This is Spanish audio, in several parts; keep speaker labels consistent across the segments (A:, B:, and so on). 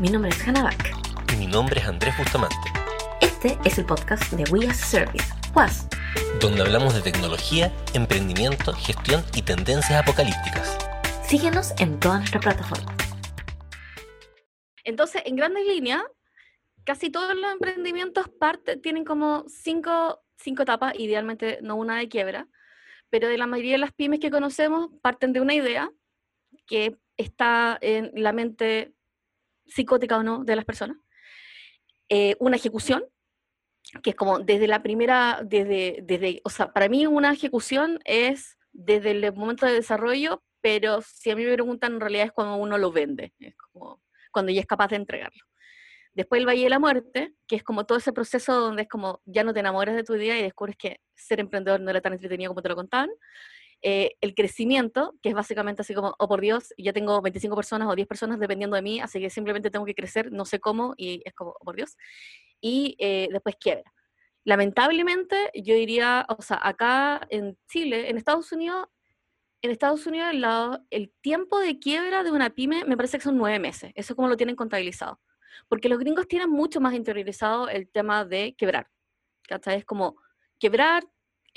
A: Mi nombre es Hannah Back.
B: Y mi nombre es Andrés Bustamante.
A: Este es el podcast de We as a Service, WAS,
B: donde hablamos de tecnología, emprendimiento, gestión y tendencias apocalípticas.
A: Síguenos en todas nuestras plataformas.
C: Entonces, en grandes líneas, casi todos los emprendimientos parte, tienen como cinco, cinco etapas, idealmente no una de quiebra, pero de la mayoría de las pymes que conocemos parten de una idea que está en la mente psicótica o no de las personas. Eh, una ejecución, que es como desde la primera, desde, desde, o sea, para mí una ejecución es desde el momento de desarrollo, pero si a mí me preguntan, en realidad es cuando uno lo vende, es como cuando ya es capaz de entregarlo. Después el Valle de la Muerte, que es como todo ese proceso donde es como ya no te enamoras de tu idea y descubres que ser emprendedor no era tan entretenido como te lo contaban. Eh, el crecimiento, que es básicamente así como, oh por Dios, ya tengo 25 personas o 10 personas dependiendo de mí, así que simplemente tengo que crecer, no sé cómo, y es como, oh por Dios. Y eh, después quiebra. Lamentablemente, yo diría, o sea, acá en Chile, en Estados Unidos, en Estados Unidos el, tiempo de quiebra de una pyme me parece que son nueve meses, eso es como lo tienen contabilizado. Porque los gringos tienen mucho más interiorizado el tema de quebrar. ¿Cachai? Es como quebrar,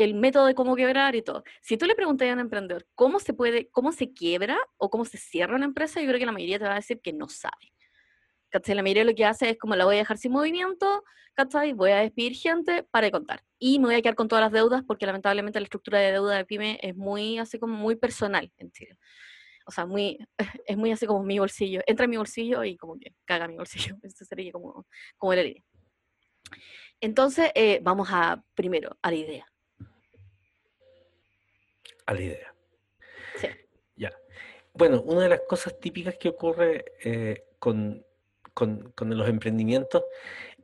C: el método de cómo quebrar y todo. Si tú le preguntas a un emprendedor cómo se puede, cómo se quiebra o cómo se cierra una empresa, yo creo que la mayoría te va a decir que no sabe. La mayoría lo que hace es como la voy a dejar sin movimiento, ¿cachai? Voy a despedir gente para contar. Y me voy a quedar con todas las deudas porque lamentablemente la estructura de deuda de PyME es muy así como muy personal en Chile. O sea, muy, es muy así como mi bolsillo. Entra en mi bolsillo y como que caga mi bolsillo. Eso sería como, como la idea. Entonces, eh, vamos a primero a la idea
B: a la idea. Sí. Ya. Bueno, una de las cosas típicas que ocurre eh, con, con, los emprendimientos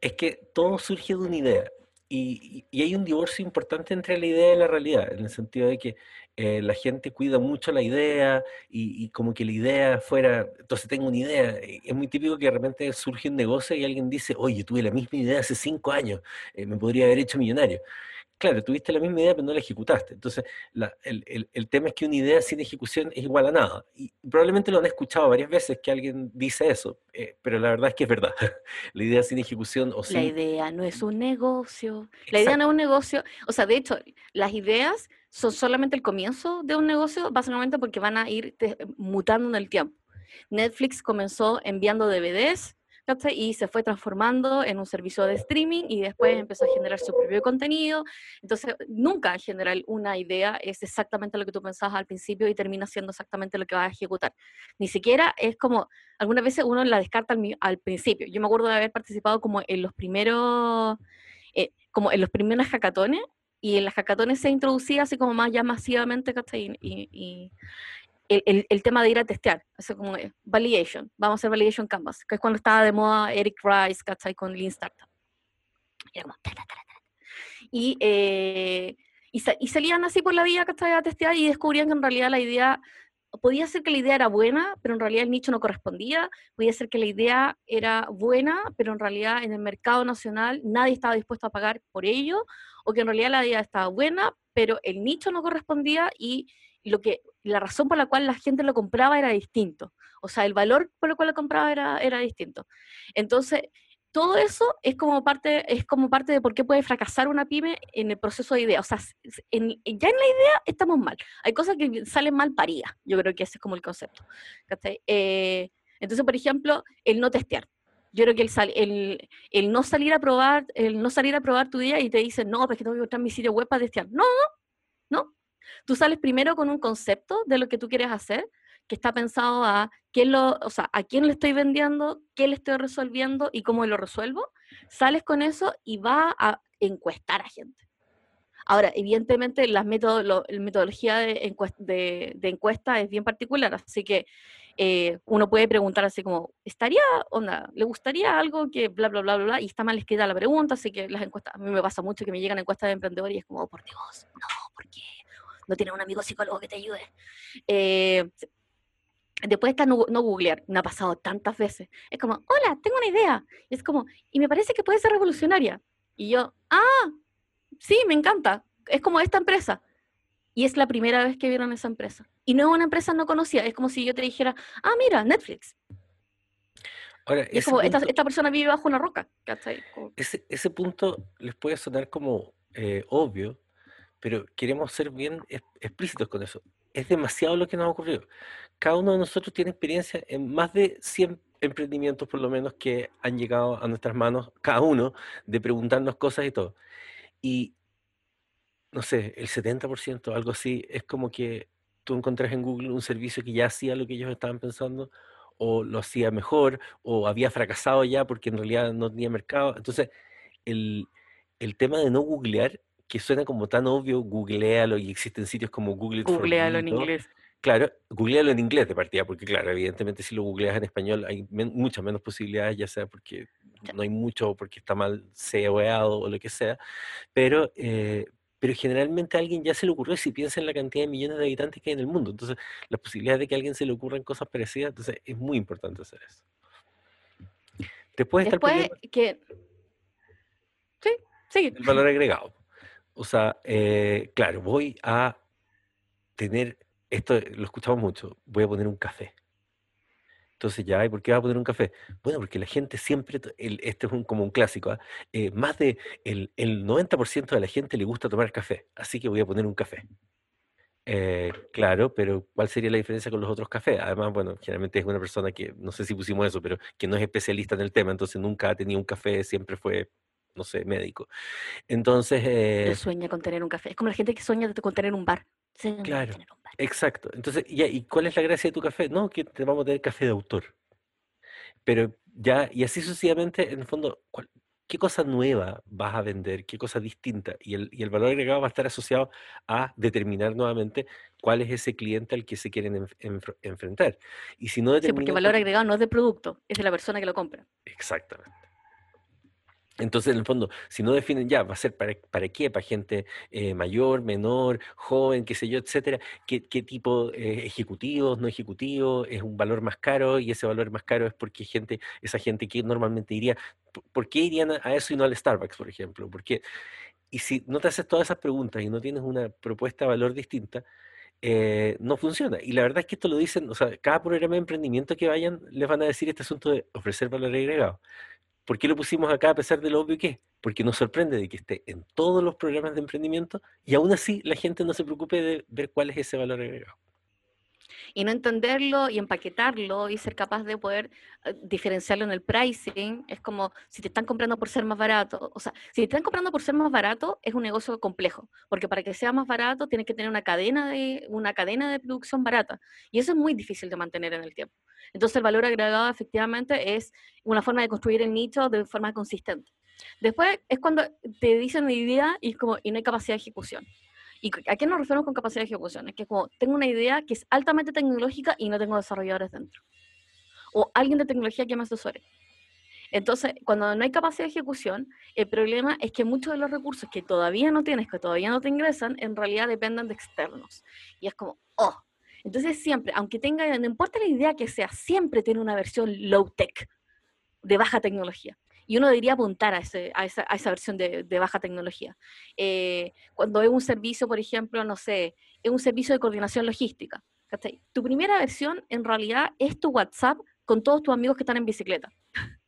B: es que todo surge de una idea. Y, hay un divorcio importante entre la idea y la realidad, en el sentido de que eh, la gente cuida mucho la idea y, como que la idea fuera, entonces tengo una idea, es muy típico que de repente surge un negocio y alguien dice, oye, tuve la misma idea hace cinco años, eh, me podría haber hecho millonario claro, tuviste la misma idea, pero no la ejecutaste. Entonces, el, tema es que una idea sin ejecución es igual a nada. Y probablemente lo han escuchado varias veces que alguien dice eso, eh, pero la verdad es que es verdad. la idea sin ejecución o
C: La idea no es un negocio. La idea no es un negocio. O sea, de hecho, las ideas son solamente el comienzo de un negocio, básicamente porque van a ir mutando en el tiempo. Netflix comenzó enviando DVDs y se fue transformando en un servicio de streaming y después empezó a generar su propio contenido. Entonces, nunca en general una idea es exactamente lo que tú pensabas al principio y termina siendo exactamente lo que vas a ejecutar. Ni siquiera es como, algunas veces uno la descarta al, principio. Yo me acuerdo de haber participado como en los primeros, eh, como en los primeros hackatones y en las hackatones se introducía así como más ya masivamente, ¿cachai? y, el, tema de ir a testear, eso como validation, vamos a hacer validation canvas, que es cuando estaba de moda Eric Rice, ¿cachai? Con Lean Startup. Y, eh, y, salían así por la vía, ¿cachai? A testear y descubrían que en realidad la idea, podía ser que la idea era buena, pero en realidad el nicho no correspondía, podía ser que la idea era buena, pero en realidad en el mercado nacional nadie estaba dispuesto a pagar por ello, o que en realidad la idea estaba buena, pero el nicho no correspondía y lo que, la razón por la cual la gente lo compraba era distinto. O sea, el valor por el cual lo compraba era, era distinto. Entonces, todo eso es como, parte, es como parte de por qué puede fracasar una pyme en el proceso de idea. O sea, ya en la idea estamos mal. Hay cosas que salen mal paridas. Yo creo que ese es como el concepto. Eh, entonces, por ejemplo, el no testear. Yo creo que el, el, el, no salir a probar, el no salir a probar tu idea y te dicen, no, porque tengo que encontrar mi sitio web para testear. No, no, no. Tú sales primero con un concepto de lo que tú quieres hacer, que está pensado a quién lo, o sea, a quién le estoy vendiendo, qué le estoy resolviendo y cómo lo resuelvo. Sales con eso y va a encuestar a gente. Ahora, evidentemente, la metodología de, encuesta es bien particular, así que eh, uno puede preguntar así como, ¿estaría, onda, le gustaría algo que bla, bla, bla, bla, y está mal escrita la pregunta, así que las encuestas, a mí me pasa mucho que me llegan encuestas de emprendedores y es como, oh, por Dios, no, ¿por qué? No tienes un amigo psicólogo que te ayude. Eh, después está no, googlear, me ha pasado tantas veces. Es como, hola, tengo una idea. es como, y me parece que puede ser revolucionaria. Y yo, ah, sí, me encanta. Es como esta empresa. Y es la primera vez que vieron esa empresa. Y no es una empresa no conocida. Es como si yo te dijera, ah, mira, Netflix. Ahora, es como, esta, persona vive bajo una roca.
B: Ese, ese punto les puede sonar como eh, obvio, pero queremos ser bien explícitos con eso. Es demasiado lo que nos ha ocurrido. Cada uno de nosotros tiene experiencia en más de 100 emprendimientos, por lo menos, que han llegado a nuestras manos, cada uno, de preguntarnos cosas y todo. Y, no sé, el 70%, algo así, es como que tú encontrás en Google un servicio que ya hacía lo que ellos estaban pensando, o lo hacía mejor, o había fracasado ya porque en realidad no tenía mercado. Entonces, el, el tema de no googlear, que suena como tan obvio, googlealo y existen sitios como Google
C: Googlealo en inglés.
B: Claro, googlealo en inglés de partida, porque claro, evidentemente si lo googleas en español hay muchas menos posibilidades, ya sea porque no hay mucho, porque está mal SEOeado o lo que sea, pero, eh, pero generalmente a alguien ya se le ocurrió si piensa en la cantidad de millones de habitantes que hay en el mundo. Entonces, las posibilidades de que a alguien se le ocurran cosas parecidas, entonces es muy importante hacer eso.
C: Después, Después que... Sí, sí.
B: El valor agregado. O sea, eh, claro, voy a tener, esto lo escuchamos mucho, voy a poner un café. Entonces ya, ¿y por qué va a poner un café? Bueno, porque la gente siempre, este es como un clásico, ¿ah? eh, más de el, 90% de la gente le gusta tomar café, así que voy a poner un café. Eh, claro, pero ¿cuál sería la diferencia con los otros cafés? Además, bueno, generalmente es una persona que, no sé si pusimos eso, pero que no es especialista en el tema, entonces nunca ha tenido un café, siempre fue, no sé, médico. Entonces...
C: Eh, sueña con tener un café. Es como la gente que sueña con tener un bar.
B: claro. Exacto. Entonces, ¿y cuál es la gracia de tu café? No, que te vamos a tener café de autor. Pero ya, y así sucesivamente, en el fondo, ¿qué cosa nueva vas a vender? ¿Qué cosa distinta? Y el, y el valor agregado va a estar asociado a determinar nuevamente cuál es ese cliente al que se quieren enfrentar. Y si no
C: Sí, porque el valor agregado no es del producto, es de la persona que lo compra.
B: Exactamente. Entonces, en el fondo, si no definen ya, va a ser para, para qué, para gente eh, mayor, menor, joven, qué sé yo, etcétera, qué, qué tipo eh, ejecutivos, no ejecutivos, es un valor más caro y ese valor más caro es porque gente, esa gente que normalmente iría, ¿por qué irían a, eso y no al Starbucks, por ejemplo? Porque, y si no te haces todas esas preguntas y no tienes una propuesta de valor distinta, eh, no funciona. Y la verdad es que esto lo dicen, o sea, cada programa de emprendimiento que vayan les van a decir este asunto de ofrecer valor agregado. ¿Por qué lo pusimos acá a pesar de lo obvio que es? Porque nos sorprende de que esté en todos los programas de emprendimiento y aún así la gente no se preocupe de ver cuál es ese valor agregado
C: y no entenderlo y empaquetarlo y ser capaz de poder eh, diferenciarlo en el pricing, es como si te están comprando por ser más barato, o sea, si te están comprando por ser más barato es un negocio complejo, porque para que sea más barato tienes que tener una cadena de una cadena de producción barata y eso es muy difícil de mantener en el tiempo. Entonces el valor agregado efectivamente es una forma de construir el nicho de forma consistente. Después es cuando te dicen una idea y, como, y no hay capacidad de ejecución. ¿Y a qué nos referimos con capacidad de ejecución? Es que como tengo una idea que es altamente tecnológica y no tengo desarrolladores dentro. O alguien de tecnología que me asesore. Entonces, cuando no hay capacidad de ejecución, el problema es que muchos de los recursos que todavía no tienes, que todavía no te ingresan, en realidad dependen de externos. Y es como, oh. Entonces siempre, aunque tenga, no importa la idea que sea, siempre tiene una versión low tech, de baja tecnología y uno debería apuntar a, ese, a, esa, a esa, versión de, de baja tecnología. Eh, cuando es un servicio, por ejemplo, no sé, es un servicio de coordinación logística. Tu primera versión en realidad es tu WhatsApp con todos tus amigos que están en bicicleta.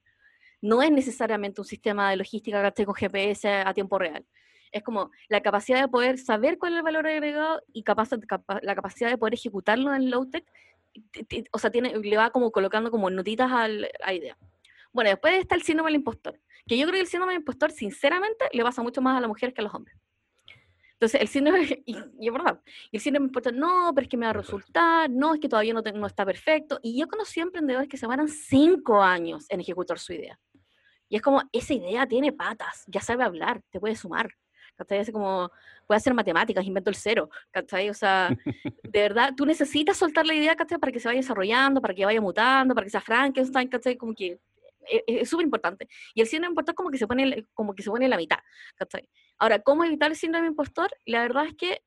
C: No es necesariamente un sistema de logística ¿cachai? con GPS a tiempo real. Es como la capacidad de poder saber cuál es el valor agregado y capaz, la capacidad de poder ejecutarlo en low-tech, o sea, tiene, le va como colocando como notitas a la idea. Bueno, después está el síndrome del impostor, que yo creo que el síndrome del impostor, sinceramente, le pasa mucho más a las mujeres que a los hombres. Entonces, el síndrome, y, y es verdad, el síndrome del impostor, no, pero es que me va a resultar, no, es que todavía no, no está perfecto. Y yo conocí emprendedores que se van cinco años en ejecutar su idea. Y es como, esa idea tiene patas, ya sabe hablar, te puede sumar. ¿cachai? Es como, puede hacer matemáticas, invento el cero, ¿cachai? O sea, de verdad, tú necesitas soltar la idea, ¿cachai? Para que se vaya desarrollando, para que vaya mutando, para que sea Frankenstein, ¿cachai? Como que es súper importante. Y el síndrome impostor como que se pone, como que se pone en la mitad. Ahora, ¿cómo evitar el síndrome impostor? La verdad es que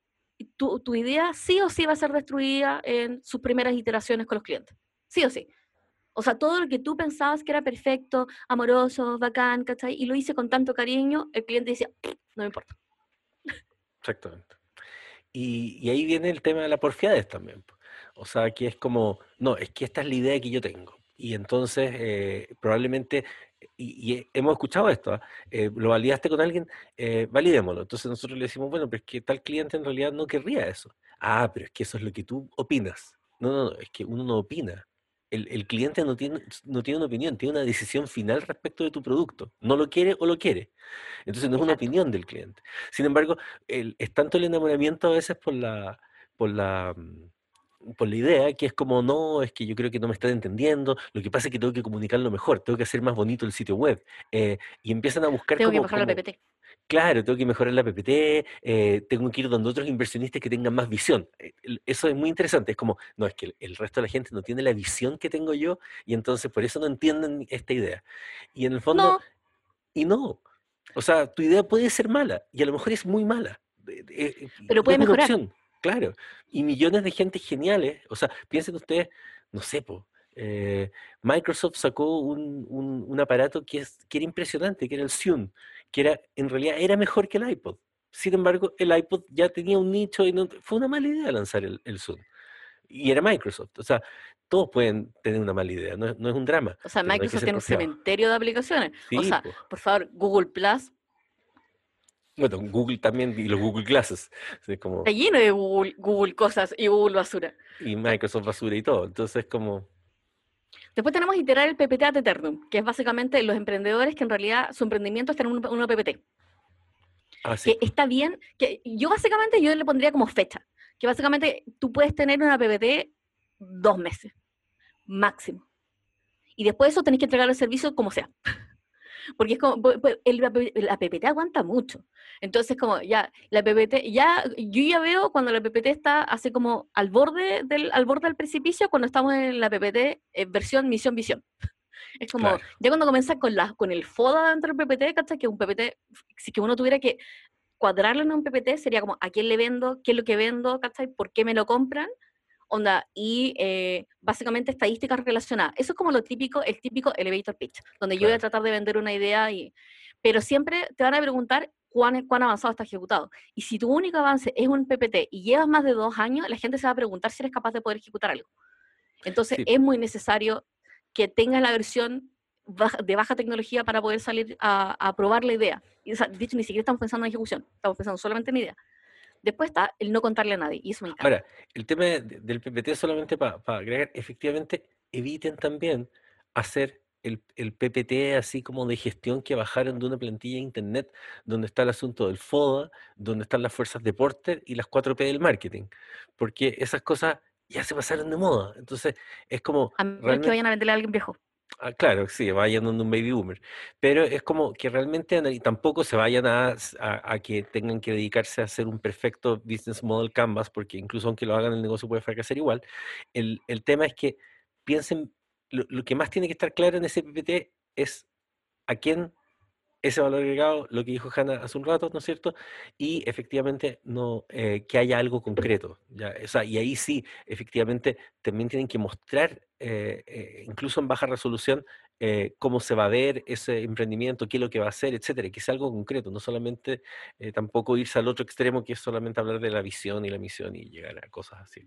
C: tu, tu, idea sí o sí va a ser destruida en sus primeras iteraciones con los clientes. Sí o sí. O sea, todo lo que tú pensabas que era perfecto, amoroso, bacán, ¿cachai? Y lo hice con tanto cariño, el cliente decía, no me importa.
B: Exactamente. Y, y, ahí viene el tema de la porfiadez también. O sea, que es como, no, es que esta es la idea que yo tengo Y entonces, eh, probablemente, y, hemos escuchado esto, ¿ah? eh, lo validaste con alguien, eh, validémoslo. Entonces nosotros le decimos, bueno, pero es que tal cliente en realidad no querría eso. Ah, pero es que eso es lo que tú opinas. No, no, no, es que uno no opina. El, cliente no tiene, no tiene una opinión, tiene una decisión final respecto de tu producto. No lo quiere o lo quiere. Entonces no es una opinión del cliente. Sin embargo, es tanto el enamoramiento a veces por la, por la, mm, por la idea que es como, no, es que yo creo que no me están entendiendo, lo que pasa es que tengo que comunicarlo mejor, tengo que hacer más bonito el sitio web. Eh, y empiezan a buscar...
C: Tengo que mejorar la PPT.
B: Claro, tengo que mejorar la PPT, eh, tengo que ir donde otros inversionistas que tengan más visión. Eh, eso es muy interesante, es como, no, es que el, resto de la gente no tiene la visión que tengo yo y entonces por eso no entienden esta idea. Y en el fondo, y no, o sea, tu idea puede ser mala y a lo mejor es muy mala.
C: Eh, Pero puede mejorar.
B: Claro, y millones de gente geniales, o sea, piensen ustedes, no sé, po, Microsoft sacó un, un, aparato que, es, que era impresionante, que era el Zune que era, en realidad era mejor que el iPod. Sin embargo, el iPod ya tenía un nicho y no, fue una mala idea lanzar el, el Zoom. Y era Microsoft. O sea, todos pueden tener una mala idea, no, es un drama.
C: O sea, Microsoft tiene un cementerio de aplicaciones. o sea, por favor, Google Plus.
B: Bueno, Google también y los Google Glasses. como...
C: Está lleno de Google, Google cosas y Google basura.
B: Y Microsoft basura y todo. Entonces, como
C: Después tenemos iterar el PPT ad eternum, que es básicamente los emprendedores que en realidad su emprendimiento está en un, una PPT.
B: Ah, sí.
C: Que está bien, que yo básicamente yo le pondría como fecha, que básicamente tú puedes tener una PPT dos meses, máximo. Y después de eso tenés que entregar el servicio como sea. Porque es como, el, la PPT aguanta mucho. Entonces, como ya, la PPT, ya, yo ya veo cuando la PPT está así como al borde del, al borde del precipicio, cuando estamos en la PPT eh, versión, misión, visión. Es como, ya cuando comienza con, la, con el FODA dentro del PPT, ¿cachai? Que un PPT, si que uno tuviera que cuadrarlo en un PPT, sería como, ¿a quién le vendo? ¿Qué es lo que vendo? ¿Cachai? ¿Por qué me lo compran? Onda, y eh, básicamente estadísticas relacionadas. Eso es como lo típico, el típico elevator pitch, donde yo voy a tratar de vender una idea, y, pero siempre te van a preguntar cuán, cuán avanzado está ejecutado. Y si tu único avance es un PPT y llevas más de dos años, la gente se va a preguntar si eres capaz de poder ejecutar algo. Entonces es muy necesario que tengas la versión de baja tecnología para poder salir a, probar la idea. Y, de hecho, ni siquiera estamos pensando en ejecución, estamos pensando solamente en idea. Después está el no contarle a nadie, y eso me encanta.
B: Ahora, el tema del PPT solamente para agregar, efectivamente, eviten también hacer el, PPT así como de gestión que bajaron de una plantilla de internet, donde está el asunto del FODA, donde están las fuerzas de Porter y las 4P del marketing, porque esas cosas ya se pasaron de moda. Entonces, es como...
C: A menos que vayan a venderle a alguien viejo.
B: Ah, claro, sí, vayan donde un baby boomer. Pero es como que realmente tampoco se vayan a, a, que tengan que dedicarse a hacer un perfecto business model canvas, porque incluso aunque lo hagan, el negocio puede fracasar igual. El, el tema es que piensen, lo, lo, que más tiene que estar claro en ese PPT es a quién ese valor agregado, lo que dijo Hanna hace un rato, ¿no es cierto? Y efectivamente no, eh, que haya algo concreto. ¿ya? O sea, y ahí sí, efectivamente, también tienen que mostrar, eh, eh, incluso en baja resolución, cómo se va a ver ese emprendimiento, qué es lo que va a hacer, etcétera, que sea algo concreto, no solamente tampoco irse al otro extremo, que es solamente hablar de la visión y la misión y llegar a cosas así.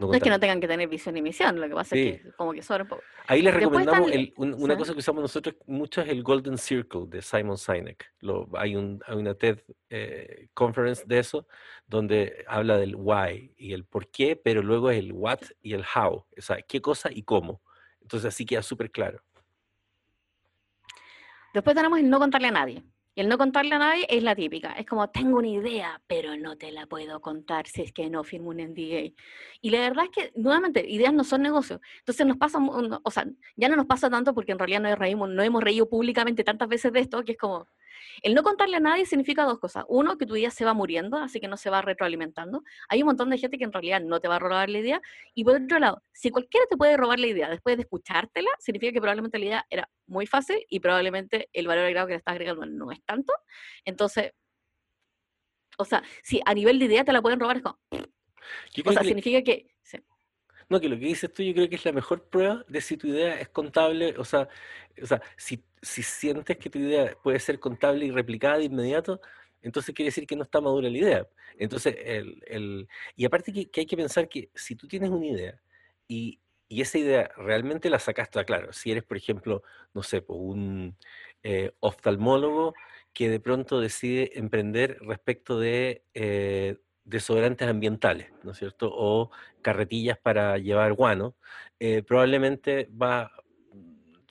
C: No, es que no tengan que tener visión y misión, lo que pasa es que como que sobra un poco.
B: Ahí les recomendamos, una cosa que usamos nosotros mucho es el Golden Circle de Simon Sinek. Lo, hay, un, hay una TED eh, conference de eso, donde habla del why y el por qué, pero luego es el what y el how, o sea, qué cosa y cómo. Entonces así queda súper claro.
C: Después tenemos el no contarle a nadie. Y el no contarle a nadie es la típica. Es como, tengo una idea, pero no te la puedo contar si es que no firmo un NDA. Y la verdad es que, nuevamente, ideas no son negocios. Entonces nos pasa, o sea, ya no nos pasa tanto porque en realidad reímos, no hemos reído públicamente tantas veces de esto, que es como, el no contarle a nadie significa dos cosas. Uno, que tu idea se va muriendo, así que no se va retroalimentando. Hay un montón de gente que en realidad no te va a robar la idea. Y por otro lado, si cualquiera te puede robar la idea después de escuchártela, significa que probablemente la idea era muy fácil y probablemente el valor agregado que le estás agregando no es tanto. Entonces, o sea, si a nivel de idea te la pueden robar, es como... O sea, significa que...
B: No, que lo que dices tú yo creo que es la mejor prueba de si tu idea es contable, o sea, o sea si, si sientes que tu idea puede ser contable y replicada de inmediato, entonces quiere decir que no está madura la idea. Entonces, el, el y aparte que, hay que pensar que si tú tienes una idea y y esa idea realmente la sacaste a claro. Si eres, por ejemplo, no sé, un eh, oftalmólogo que de pronto decide emprender respecto de eh, desodorantes ambientales, ¿no es cierto? O carretillas para llevar guano, eh, probablemente va,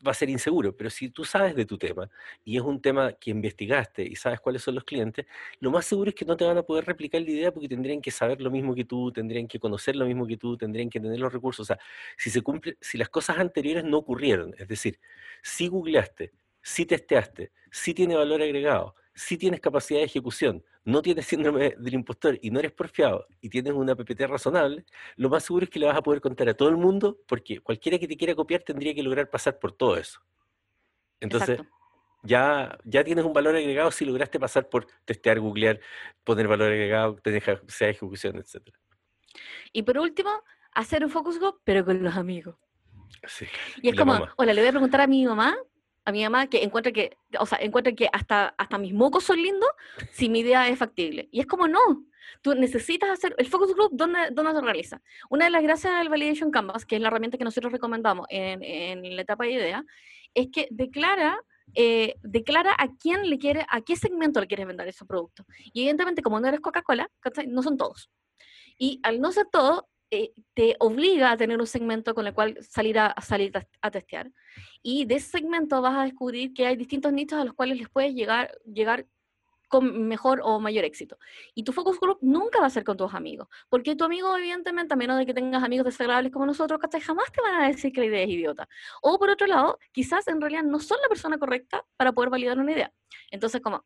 B: va a ser inseguro, pero si tú sabes de tu tema y es un tema que investigaste y sabes cuáles son los clientes, lo más seguro es que no te van a poder replicar la idea porque tendrían que saber lo mismo que tú, tendrían que conocer lo mismo que tú, tendrían que tener los recursos. O sea, si se cumple, si las cosas anteriores no ocurrieron, es decir, si googleaste, si testeaste, si tiene valor agregado, si tienes capacidad de ejecución, no tienes síndrome del impostor y no eres porfiado y tienes una PPT razonable, lo más seguro es que le vas a poder contar a todo el mundo porque cualquiera que te quiera copiar tendría que lograr pasar por todo eso. Entonces, ya, ya tienes un valor agregado si lograste pasar por testear, googlear, poner valor agregado, tener capacidad de ejecución, etc.
C: Y por último, hacer un focus group, pero con los amigos.
B: Sí,
C: y es como, hola, le voy a preguntar a mi mamá a mi mamá que encuentra que, o sea, encuentra que hasta, hasta mis mocos son lindos si mi idea es factible. Y es como no, tú necesitas hacer, el focus group, ¿dónde, dónde se realiza? Una de las gracias del Validation Canvas, que es la herramienta que nosotros recomendamos en, en la etapa de idea, es que declara eh, declara a quién le quiere, a qué segmento le quieres vender ese producto. Y evidentemente, como no eres Coca-Cola, no son todos. Y al no ser todo, eh, te obliga a tener un segmento con el cual salir a, salir a, testear. Y de ese segmento vas a descubrir que hay distintos nichos a los cuales les puedes llegar, llegar con mejor o mayor éxito. Y tu focus group nunca va a ser con tus amigos, porque tu amigo, evidentemente, a menos de que tengas amigos desagradables como nosotros, jamás te van a decir que la idea es idiota. O por otro lado, quizás en realidad no son la persona correcta para poder validar una idea. Entonces, como,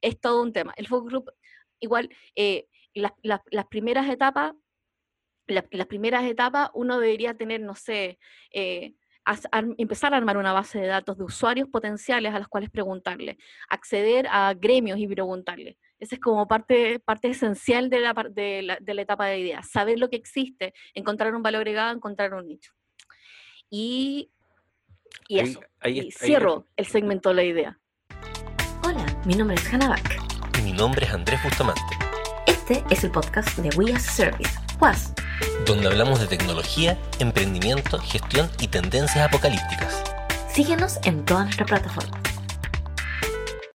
C: es todo un tema. El focus group, igual, eh, las primeras etapas las primeras etapas uno debería tener, no sé, eh, empezar a armar una base de datos de usuarios potenciales a los cuales preguntarle, acceder a gremios y preguntarle. Esa es como parte, parte esencial de la, de, la, de la etapa de ideas, saber lo que existe, encontrar un valor agregado, encontrar un nicho. Y, y eso, y cierro el segmento de la idea.
A: Hola, mi nombre es Hannah Back.
B: Y mi nombre es Andrés Bustamante.
A: Este es el podcast de We as a Service,
B: Donde hablamos de tecnología, emprendimiento, gestión y tendencias apocalípticas.
A: Síguenos en todas nuestras plataformas.